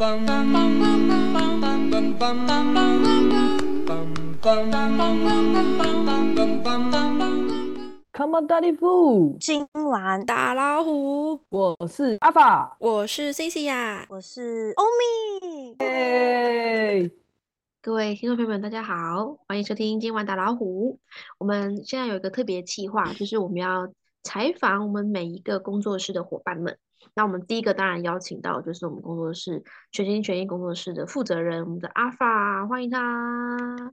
Come on，大力夫，今晚打老虎，我是阿法，我是 C C 呀，我是欧米。耶！各位听众朋友们，大家好，欢迎收听今晚打老虎。我们现在有一个特别计划，就是我们要采访我们每一个工作室的伙伴们。那我们第一个当然邀请到就是我们工作室全心全意工作室的负责人，我们的阿法，欢迎他。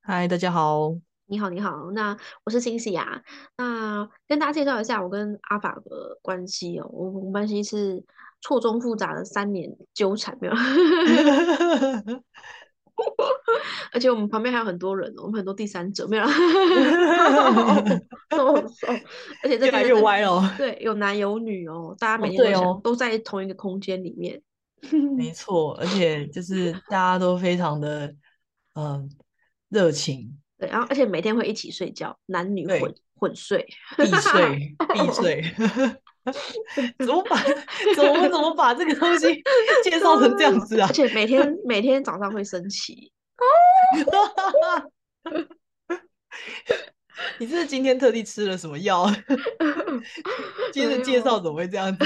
嗨，大家好。你好，你好。那我是星喜呀。那跟大家介绍一下我跟阿法的关系哦。我们关系是错综复杂的三年纠缠，没有。而且我们旁边还有很多人，我们很多第三者，没有。而且这越来越歪哦。对，有男有女哦，大家每天都都在同一个空间里面。没错，而且就是大家都非常的嗯热情。对，然后而且每天会一起睡觉，男女混混睡，必睡必睡。怎么把怎么怎么把这个东西 介绍成这样子啊？而且每天每天早上会升旗。你是今天特地吃了什么药？今天的介 绍怎么会这样子？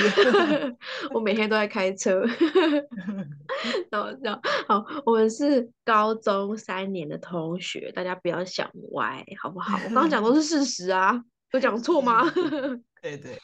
我每天都在开车。然后，然后，好，我们是高中三年的同学，大家不要想歪，好不好？我刚刚讲都是事实啊，有讲错吗？对对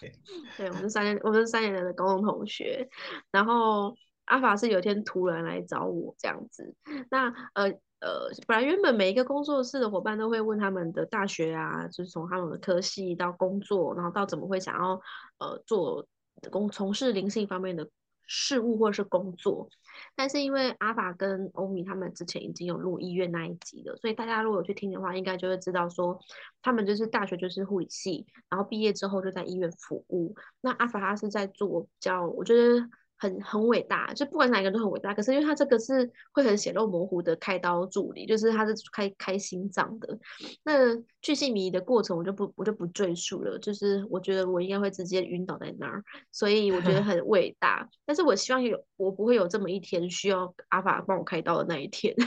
对，我们三年，我们是三年的高中同学。然后阿法是有一天突然来找我这样子。那呃。呃，本来原本每一个工作室的伙伴都会问他们的大学啊，就是从他们的科系到工作，然后到怎么会想要呃做工从事灵性方面的事物或者是工作。但是因为阿法跟欧米他们之前已经有录医院那一集了，所以大家如果有去听的话，应该就会知道说他们就是大学就是护理系，然后毕业之后就在医院服务。那阿法他是在做比较，我觉得。很很伟大，就不管哪一个都很伟大。可是因为他这个是会很血肉模糊的开刀助理，就是他是开开心脏的。那巨细迷的过程我就不我就不赘述了。就是我觉得我应该会直接晕倒在那儿，所以我觉得 很伟大。但是我希望有我不会有这么一天需要阿法帮我开刀的那一天。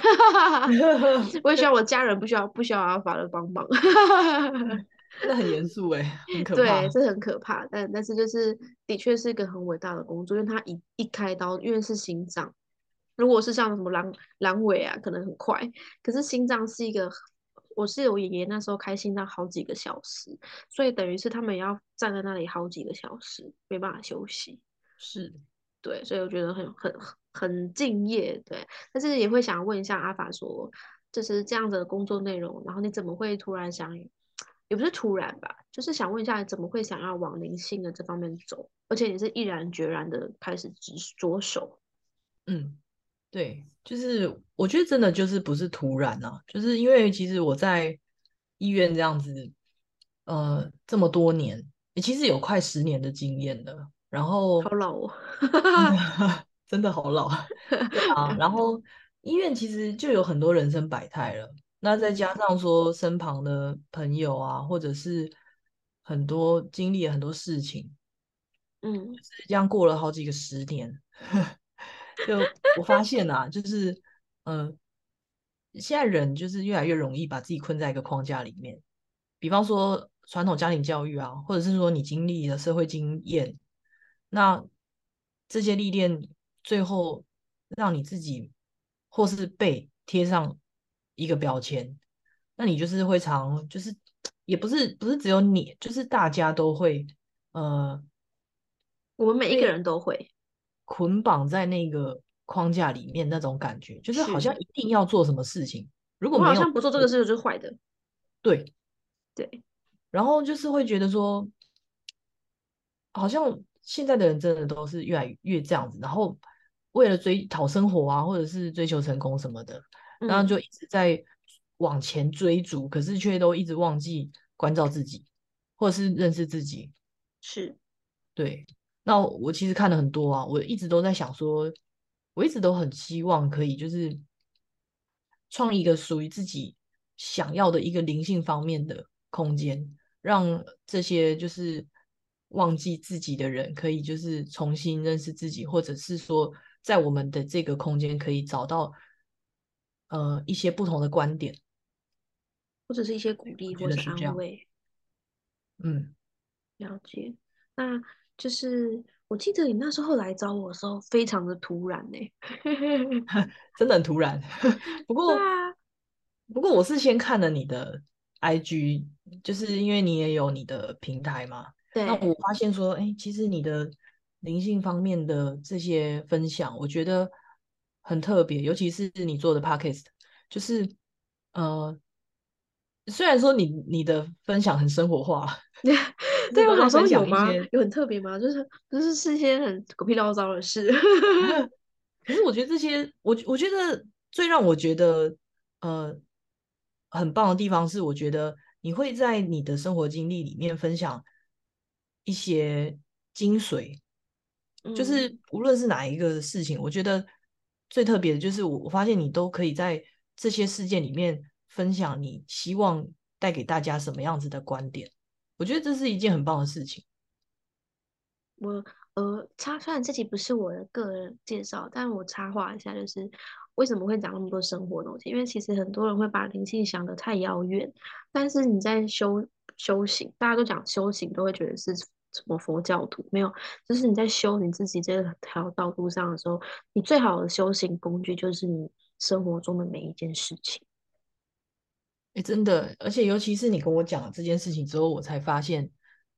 我也希望我家人不需要不需要阿法的帮忙。那很严肃哎，很可怕。对，这很可怕。但但是就是的确是一个很伟大的工作，因为他一一开刀，因为是心脏。如果是像什么阑阑尾啊，可能很快。可是心脏是一个，我是我爷爷那时候开心脏好几个小时，所以等于是他们也要站在那里好几个小时，没办法休息。是，对，所以我觉得很很很敬业。对，但是也会想问一下阿法说，就是这样子的工作内容，然后你怎么会突然想？也不是突然吧，就是想问一下，怎么会想要往灵性的这方面走，而且也是毅然决然的开始着着手。嗯，对，就是我觉得真的就是不是突然啊，就是因为其实我在医院这样子，呃，这么多年，也其实有快十年的经验了。然后好老哦，真的好老 啊。然后医院其实就有很多人生百态了。那再加上说身旁的朋友啊，或者是很多经历了很多事情，嗯，这样过了好几个十年，就我发现啊，就是嗯，现在人就是越来越容易把自己困在一个框架里面。比方说传统家庭教育啊，或者是说你经历的社会经验，那这些历练最后让你自己或是被贴上。一个标签，那你就是会常，就是也不是不是只有你，就是大家都会，呃，我们每一个人都会捆绑在那个框架里面，那种感觉，就是好像一定要做什么事情，如果好像不做这个事就是坏的，对对，然后就是会觉得说，好像现在的人真的都是越来越这样子，然后为了追讨生活啊，或者是追求成功什么的。然后就一直在往前追逐，可是却都一直忘记关照自己，或者是认识自己。是，对。那我其实看了很多啊，我一直都在想说，我一直都很希望可以就是创一个属于自己想要的一个灵性方面的空间，让这些就是忘记自己的人可以就是重新认识自己，或者是说在我们的这个空间可以找到呃一些不同的观点。或者是一些鼓励或者是安慰。嗯，了解，那就是我记得你那时候来找我的时候，非常的突然呢、真的很突然。不过，啊不过我是先看了你的 IG，就是因为你也有你的平台嘛。对那对，我发现说，哎，其实你的灵性方面的这些分享，我觉得很特别，尤其是你做的 Podcast，就是呃，虽然说你你的分享很生活化，就是对我好都在分像有吗？有很特别吗？就是就是是一些很狗屁唠叨的事。可是我觉得这些，我我觉得最让我觉得呃很棒的地方是，我觉得你会在你的生活经历里面分享一些精髓，就是嗯无论是哪一个事情，我觉得最特别的就是我我发现你都可以在这些事件里面分享你希望带给大家什么样子的观点，我觉得这是一件很棒的事情。我呃插，虽然这集不是我的个人介绍，但我插话一下，就是为什么会讲那么多生活东西？因为其实很多人会把灵性想得太遥远，但是你在修修行，大家都讲修行，都会觉得是什么佛教徒，没有，就是你在修你自己这条道路上的时候，你最好的修行工具就是你生活中的每一件事情。哎，真的，而且尤其是你跟我讲了这件事情之后，我才发现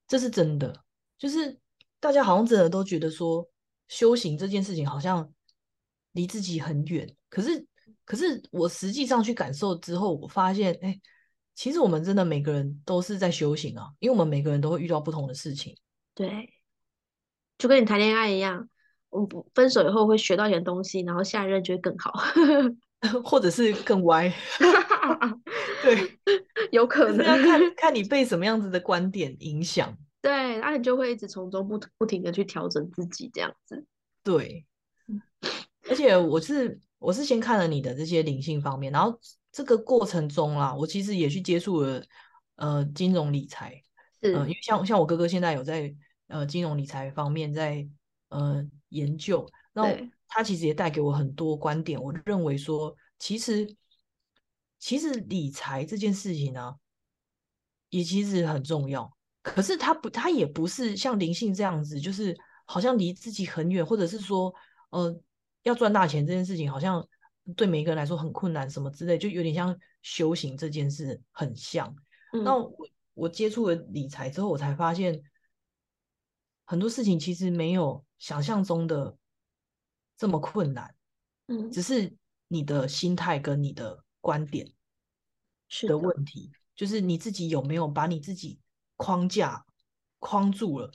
这是真的。就是大家好像真的都觉得说，修行这件事情好像离自己很远。可是，可是我实际上去感受之后，我发现，哎，其实我们真的每个人都是在修行啊，因为我们每个人都会遇到不同的事情。对，就跟你谈恋爱一样，我不分手以后会学到一点东西，然后下一任就会更好。或者是更歪，对，有可能要看看你被什么样子的观点影响。对，那你就会一直从中不不停的去调整自己，这样子。对，而且我是我是先看了你的这些灵性方面，然后这个过程中啦，我其实也去接触了呃金融理财，是，呃，因为像像我哥哥现在有在呃金融理财方面在呃研究，那对他其实也带给我很多观点。我认为说，其实其实理财这件事情呢、也其实很重要。可是他不，他也不是像灵性这样子，就是好像离自己很远，或者是说，呃，要赚大钱这件事情，好像对每一个人来说很困难，什么之类，就有点像修行这件事很像。那嗯，我我接触了理财之后，我才发现很多事情其实没有想象中的这么困难，嗯，只是你的心态跟你的观点的是的，问题，就是你自己有没有把你自己框架框住了。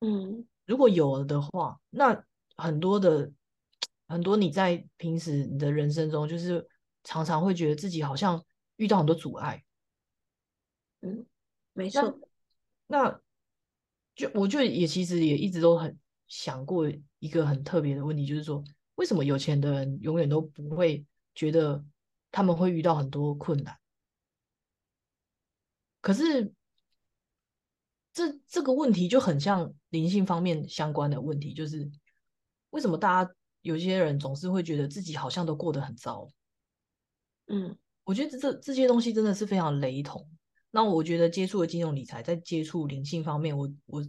嗯，如果有的话，那很多的很多你在平时你的人生中，就是常常会觉得自己好像遇到很多阻碍。嗯，没那错，那就我就也其实也一直都很想过一个很特别的问题，就是说为什么有钱的人永远都不会觉得他们会遇到很多困难？可是这这个问题就很像灵性方面相关的问题，就是为什么大家有些人总是会觉得自己好像都过得很糟？嗯，我觉得这这些东西真的是非常雷同。那我觉得接触了金融理财，在接触灵性方面，我我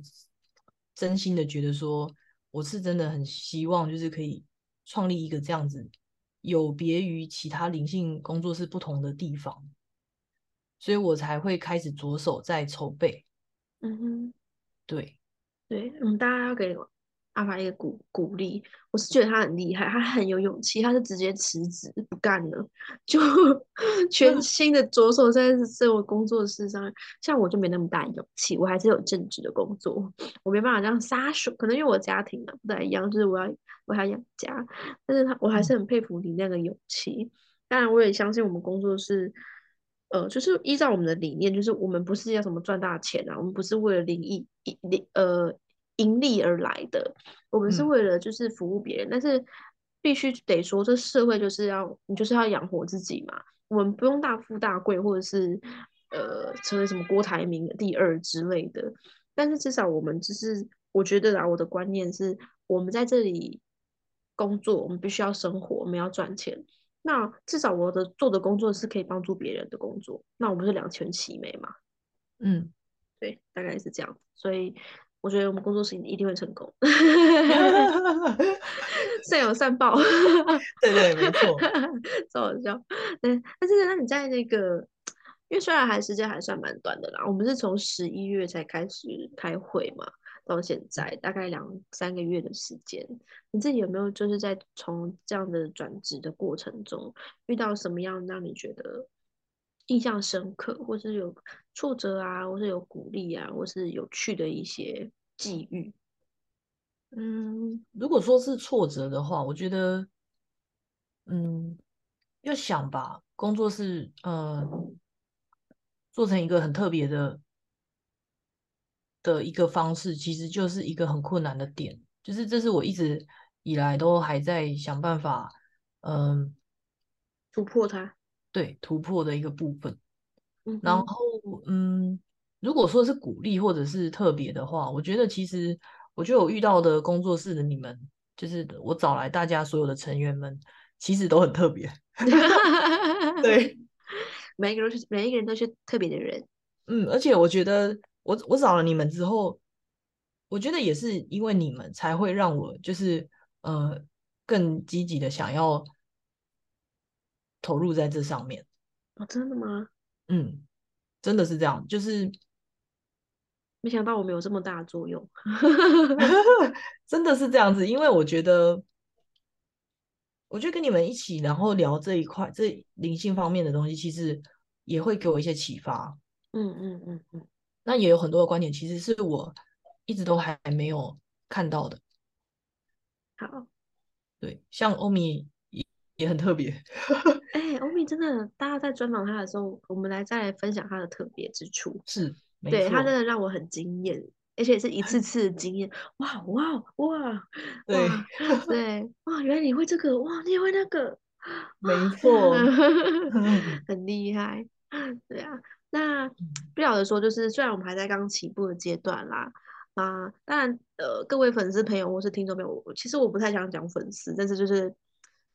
真心的觉得说，我是真的很希望，就是可以创立一个这样子有别于其他灵性工作室不同的地方，所以我才会开始着手在筹备。嗯哼，对，对，嗯，大家要给阿法一个鼓鼓励。我是觉得他很厉害，他很有勇气，他是直接辞职不干了，就全 新的着手在这我工作室上。像我就没那么大勇气，我还是有正职的工作，我没办法这样撒手。可能因为我家庭啊不太一样，就是我要我还要养家，但是他我还是很佩服你那个勇气。当然，我也相信我们工作室。呃，就是依照我们的理念，就是我们不是要什么赚大钱啊，我们不是为了利益利呃盈利而来的，我们是嗯为了就是服务别人，但是必须得说，这社会就是要你就是要养活自己嘛，我们不用大富大贵，或者是呃成为什么郭台铭第二之类的，但是至少我们就是我觉得啊，我的观念是我们在这里工作，我们必须要生活，我们要赚钱。那至少我的做的工作是可以帮助别人的工作，那我不是两全其美嘛？嗯，对，大概是这样。所以我觉得我们工作室一定会成功，善有善报。对对，没错。超好笑。对，但是那你在那个，因为虽然还时间还算蛮短的啦，我们是从十一月才开始开会嘛，到现在大概两三个月的时间，你自己有没有就是在从这样的转职的过程中，遇到什么样让你觉得印象深刻，或是有挫折啊，或是有鼓励啊，或是有趣的一些际遇？嗯，如果说是挫折的话，我觉得，嗯，要想吧，工作是呃做成一个很特别的的一个方式，其实就是一个很困难的点，就是这是我一直以来都还在想办法，嗯，突破它，对，突破的一个部分。嗯，然后，嗯，如果说是鼓励或者是特别的话，我觉得其实，我觉得我遇到的工作室的你们，就是我找来大家所有的成员们，其实都很特别。对，每一个人都是每一个人都是特别的人。嗯，而且我觉得我我找了你们之后，我觉得也是因为你们才会让我就是呃更积极的想要投入在这上面。哦，真的吗？嗯，真的是这样，就是没想到我们有这么大的作用。真的是这样子，因为我觉得，我觉得跟你们一起，然后聊这一块，这灵性方面的东西，其实也会给我一些启发。嗯嗯嗯嗯，那也有很多的观点，其实是我一直都还没有看到的。好。对，像欧米也也很特别。哎，欧米真的，大家在专访他的时候，我们来再来分享他的特别之处。是，没对他真，的让我很惊艳，而且是一次 次的惊艳。哇哇哇对，哇，对 哇，原来你会这个，哇，你也会那个，没错。很厉害。对啊，那不晓得说，就是虽然我们还在刚起步的阶段啦，啊，当然，呃，各位粉丝朋友或是听众朋友，我其实我不太想讲粉丝，但是就是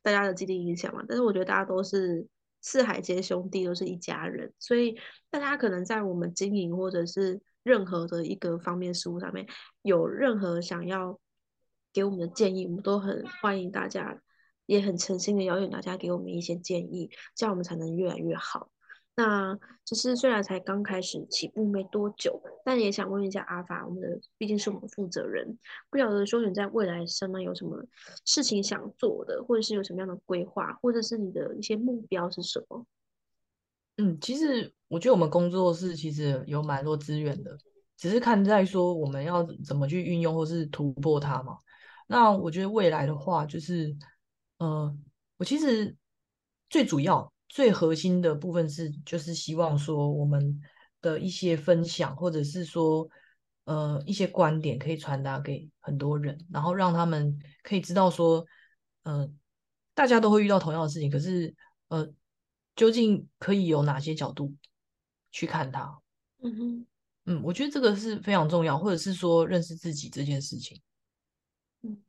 大家的既定影响嘛。但是我觉得大家都是四海皆兄弟，都是一家人，所以大家可能在我们经营或者是任何的一个方面事务上面，有任何想要给我们的建议，我们都很欢迎大家，也很诚心的邀请大家给我们一些建议，这样我们才能越来越好。那就是虽然才刚开始起步没多久，但也想问一下阿法，我们的毕竟是我们负责人，不晓得说你在未来上面有什么事情想做的，或者是有什么样的规划，或者是你的一些目标是什么？嗯，其实我觉得我们工作室其实有蛮多资源的，只是看在说我们要怎么去运用或是突破它嘛。那我觉得未来的话，就是，呃，我其实最主要、最核心的部分是，就是希望说我们的一些分享，或者是说，呃，一些观点可以传达给很多人，然后让他们可以知道说，呃，大家都会遇到同样的事情，可是，呃，究竟可以有哪些角度去看它？嗯哼，嗯，我觉得这个是非常重要，或者是说认识自己这件事情。嗯，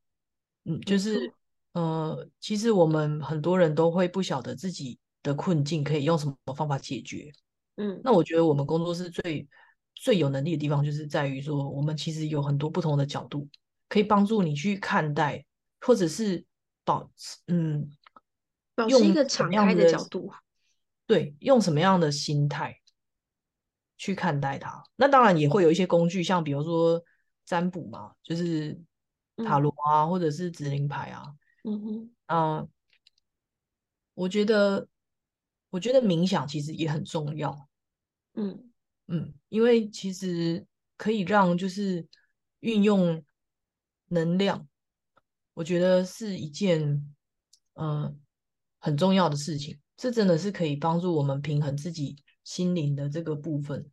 嗯，就是呃，其实我们很多人都会不晓得自己的困境可以用什么方法解决。嗯那我觉得我们工作室最最有能力的地方，就是在于说，我们其实有很多不同的角度，可以帮助你去看待，或者是保持嗯，保持一个敞开的角度。对，用什么样的心态去看待它。那当然也会有一些工具，像比如说占卜嘛，就是塔嗯罗啊，或者是指令牌啊。嗯哼，啊，我觉得，我觉得冥想其实也很重要。嗯嗯，因为其实可以让就是运用能量，我觉得是一件呃很重要的事情。这真的是可以帮助我们平衡自己心灵的这个部分。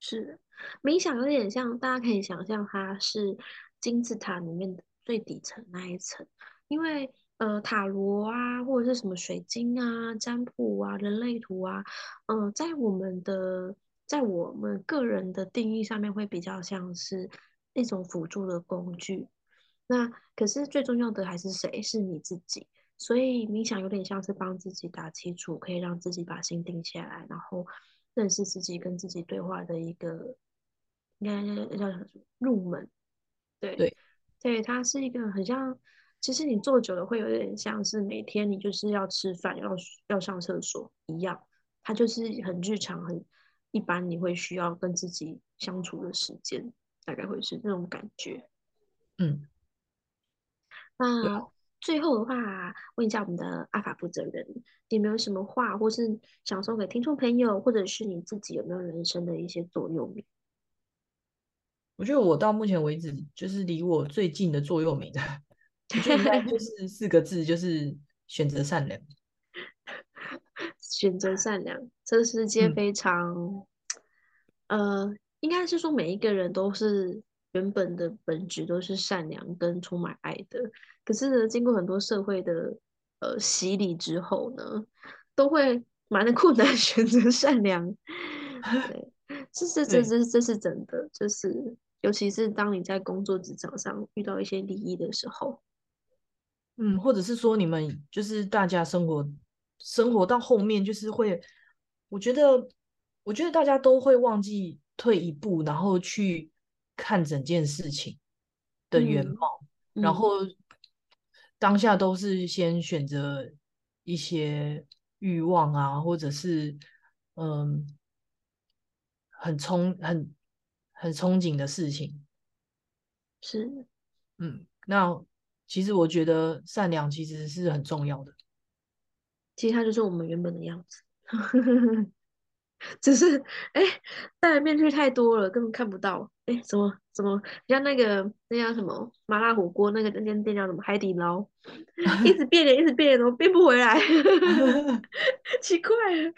是的，冥想有点像，大家可以想象它是金字塔里面的最底层那一层，因为呃塔罗啊，或者是什么水晶啊、占卜啊、人类图啊，嗯、在我们的在我们个人的定义上面会比较像是一种辅助的工具。那可是最重要的还是谁？是你自己。所以冥想有点像是帮自己打基础，可以让自己把心定下来，然后认识自己，跟自己对话的一个，应该叫入门。对对对，它是一个很像，其实你做久了会有点像是每天你就是要吃饭、要要上厕所一样，它就是很日常、很一般，你会需要跟自己相处的时间，大概会是那种感觉。嗯，那最后的话，问一下我们的阿法负责人，你有没有什么话，或是想送给听众朋友，或者是你自己有没有人生的一些座右铭？我觉得我到目前为止，就是离我最近的座右铭，就是四个字，就是选择善良。选择善良，这个世界嗯非常，呃，应该是说每一个人都是原本的本质都是善良跟充满爱的。可是呢，经过很多社会的呃洗礼之后呢，都会蛮困难 选择善良。对，这是这对这这是真的，就是尤其是当你在工作职场上遇到一些利益的时候，嗯，或者是说你们就是大家生活生活到后面，就是会，我觉得，我觉得大家都会忘记退一步，然后去看整件事情的原嗯貌，然嗯。后当下都是先选择一些欲望啊，或者是嗯，很憧很很憧憬的事情，是。嗯，那其实我觉得善良其实是很重要的。其实它就是我们原本的样子，只是哎，戴的面具太多了，根本看不到。哎，怎么怎么像那个那叫什么麻辣火锅那个那间店叫什么海底捞，一直变脸，一直变脸，怎么变不回来？奇怪了，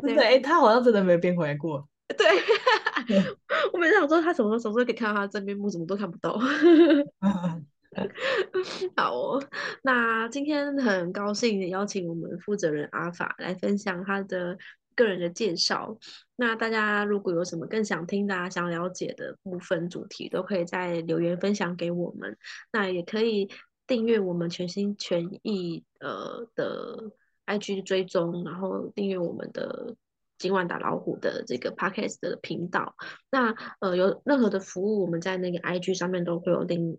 真的，哎、他好像真的没有变回来过。对，我每次想说他什么时候什么时候可以看到他的真面目，怎么都看不到。好哦，那今天很高兴邀请我们负责人阿法来分享他的个人的介绍。那大家如果有什么更想听的、啊、想了解的部分主题，都可以在留言分享给我们。那也可以订阅我们全心全意呃的 IG 追踪，然后订阅我们的。今晚打老虎的这个 podcast 的频道，那呃有任何的服务，我们在那个 IG 上面都会有领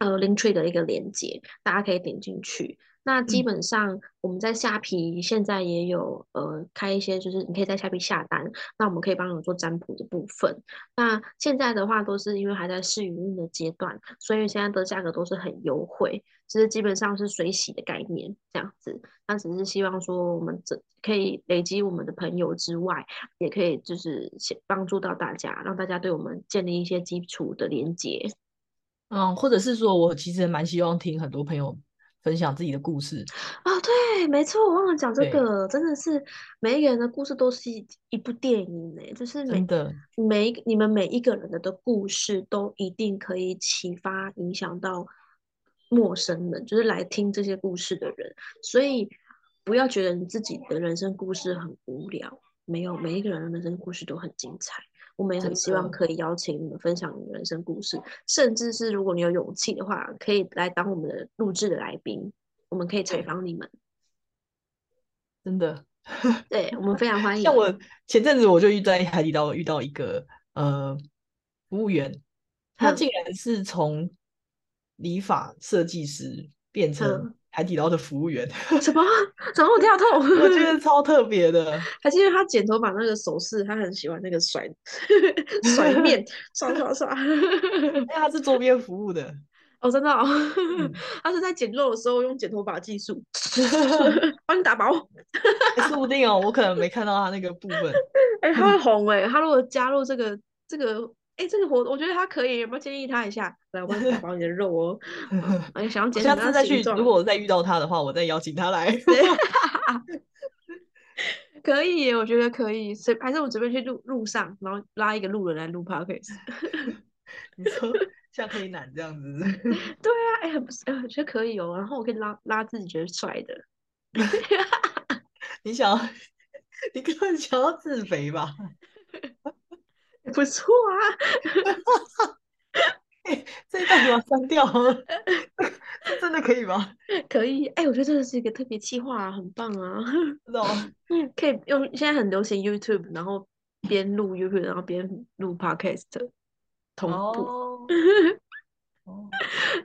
呃 Linktree 的一个连接，大家可以点进去。那基嗯本上我们在虾皮现在也有呃开一些，就是你可以在虾皮下单，那我们可以帮你做占卜的部分。那现在的话都是因为还在试营运的阶段，所以现在的价格都是很优惠，其实基本上是水洗的概念这样子。那只是希望说我们这可以累积我们的朋友之外，也可以就是先帮助到大家，让大家对我们建立一些基础的连接。嗯，或者是说我其实蛮希望听很多朋友分享自己的故事。哦，对，没错，我忘了讲这个，真的是每一个人的故事都是一一部电影呢，就是每真的，每一个你们每一个人的的故事都一定可以启发影响到陌生人，就是来听这些故事的人，所以不要觉得你自己的人生故事很无聊，没有，每一个人的人生故事都很精彩。我们也很希望可以邀请你们分享你的人生故事，甚至是如果你有勇气的话，可以来当我们的录制的来宾，我们可以采对访你们。真的。对，我们非常欢迎。像我前阵子我就遇在海底捞遇到一个呃服务员，他嗯竟然是从理发设计师变成嗯海底捞的服务员，什么？怎么那么跳痛？我觉得超特别的。还是因为他剪头发那个手势，他很喜欢那个甩 甩面，刷刷刷。因为他是桌边服务的，哦，真的哦，嗯他是在剪肉的时候用剪头发技术帮你打薄。欸说不定哦，我可能没看到他那个部分。哎、他会红哎、他如果加入这个这个，哎、这个活动，我觉得他可以，有没有建议他一下？来，我帮你打包你的肉哦。哎、想要我剪什么下次再去？如果我再遇到他的话，我再邀请他来。可以，我觉得可以。随还是我随便去路路上，然后拉一个路人来录 podcast。你说像黑男这样子，对啊，哎、很不是，哎我觉得可以哦。然后我可以拉拉自己觉得帅的。你想要，你根本想要自肥吧？不错啊，这一段给我删掉，这真的可以吗？可以，哎，我觉得这是一个特别企划啊，很棒啊！真的哦，可以用现在很流行 YouTube，然后边录 YouTube，然后边录 Podcast 同步。哦，哦，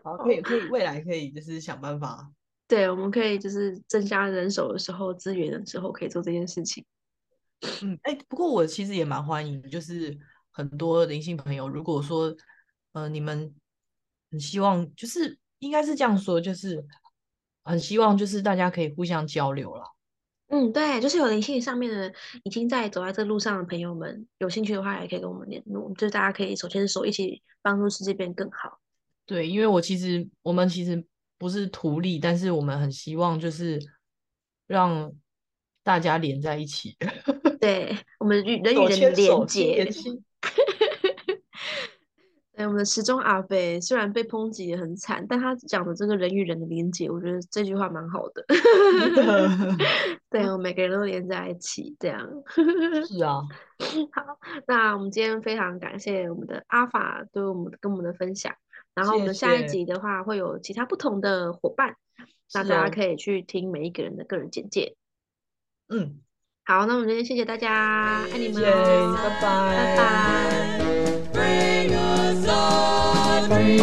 好，可以可以，未来可以就是想办法。对，我们可以就是增加人手的时候、资源的时候，可以做这件事情。嗯，哎，不过我其实也蛮欢迎，就是很多灵性朋友，如果说，呃，你们很希望，就是应该是这样说，就是很希望，就是大家可以互相交流了。嗯，对，就是有灵性上面的，已经在走在这路上的朋友们，有兴趣的话，也可以跟我们联络，就是大家可以手牵手，一起帮助世界变更好。对，因为我其实我们其实不是图利，但是我们很希望就是让大家连在一起。对，我们与人与人连接心连。心。对，我们的时钟阿贝虽然被抨击也很惨，但他讲的这个人与人的连接，我觉得这句话蛮好的。对，我们每个人都连在一起，这样。是啊，好，那我们今天非常感谢我们的阿法对我们跟我们的分享，然后我谢们下一集的话会有其他不同的伙伴，那大家可以去听每一个人的个人简介。嗯，好，那我们今天谢谢大家，爱你们拜拜，拜拜。Bye.